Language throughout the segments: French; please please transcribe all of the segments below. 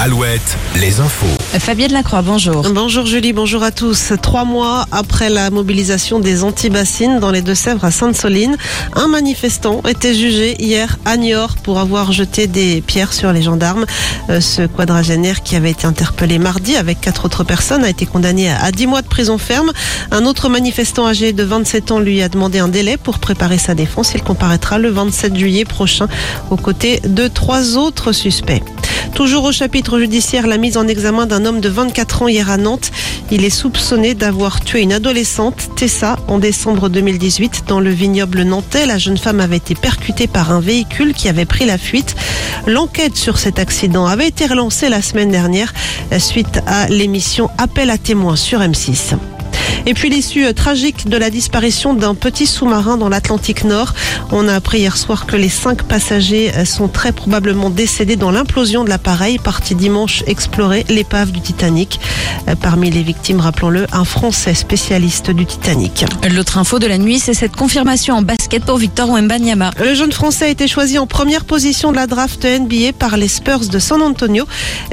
Alouette, les infos. Fabienne Lacroix, bonjour. Bonjour Julie, bonjour à tous. Trois mois après la mobilisation des anti-bassines dans les Deux-Sèvres à Sainte-Soline, un manifestant était jugé hier à Niort pour avoir jeté des pierres sur les gendarmes. Euh, Ce quadragénaire qui avait été interpellé mardi avec quatre autres personnes a été condamné à 10 mois de prison ferme. Un autre manifestant âgé de 27 ans lui a demandé un délai pour préparer sa défense. Il comparaîtra le 27 juillet prochain aux côtés de trois autres suspects. Toujours au chapitre judiciaire, la mise en examen d'un homme de 24 ans hier à Nantes. Il est soupçonné d'avoir tué une adolescente, Tessa, en décembre 2018 dans le vignoble nantais. La jeune femme avait été percutée par un véhicule qui avait pris la fuite. L'enquête sur cet accident avait été relancée la semaine dernière suite à l'émission Appel à témoins sur M6. Et puis l'issue euh, tragique de la disparition d'un petit sous-marin dans l'Atlantique Nord. On a appris hier soir que les cinq passagers euh, sont très probablement décédés dans l'implosion de l'appareil parti dimanche explorer l'épave du Titanic. Euh, Parmi les victimes, rappelons-le, un Français spécialiste du Titanic. L'autre info de la nuit, c'est cette confirmation en basket pour Victor Wembanyama. Le jeune Français a été choisi en première position de la draft NBA par les Spurs de San Antonio.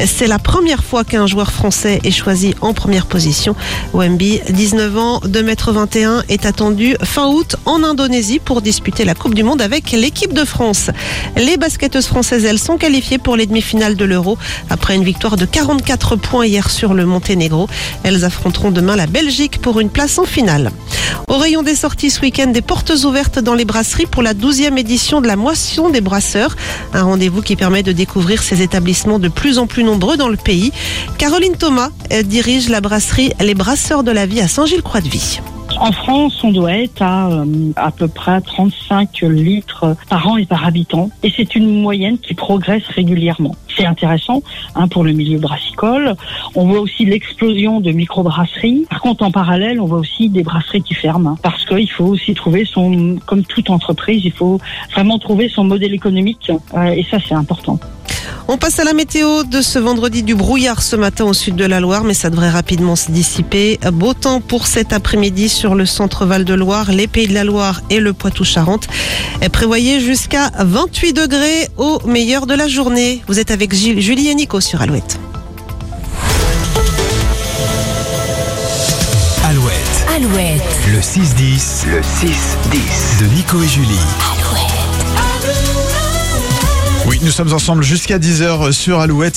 C'est la première fois qu'un joueur français est choisi en première position. Wemby, 19 ans, 2m21, est attendu fin août en Indonésie pour disputer la Coupe du Monde avec l'équipe de France. Les basketteuses françaises, elles, sont qualifiées pour les demi-finales de l'Euro après une victoire de 44 points hier sur le Monténégro. Elles affronteront demain la Belgique pour une place en finale. Au rayon des sorties ce week-end, des portes ouvertes dans les brasseries pour la 12e édition de la Moisson des Brasseurs. Un rendez-vous qui permet de découvrir ces établissements de plus en plus nombreux dans le pays. Caroline Thomas dirige la brasserie Les Brasseurs de la Vie à Saint-Gilles-Croix-de-Vie. En France, on doit être à euh, à peu près 35 litres par an et par habitant. Et c'est une moyenne qui progresse régulièrement. C'est intéressant hein, pour le milieu brassicole. On voit aussi l'explosion de microbrasseries. Par contre, en parallèle, on voit aussi des brasseries qui ferment. hein, parce qu'il faut aussi trouver son, comme toute entreprise, il faut vraiment trouver son modèle économique. Euh, et ça, c'est important. On passe à la météo de ce vendredi du brouillard ce matin au sud de la Loire, mais ça devrait rapidement se dissiper. Beau temps pour cet après-midi sur le centre Val de Loire, les Pays de la Loire et le Poitou-Charentes. Prévoyez jusqu'à 28 degrés au meilleur de la journée. Vous êtes avec Gilles- Julie et Nico sur Alouette. Alouette, Alouette. le 6-10. Le 6-10. De Nico et Julie. Nous sommes ensemble jusqu'à 10h sur Alouette.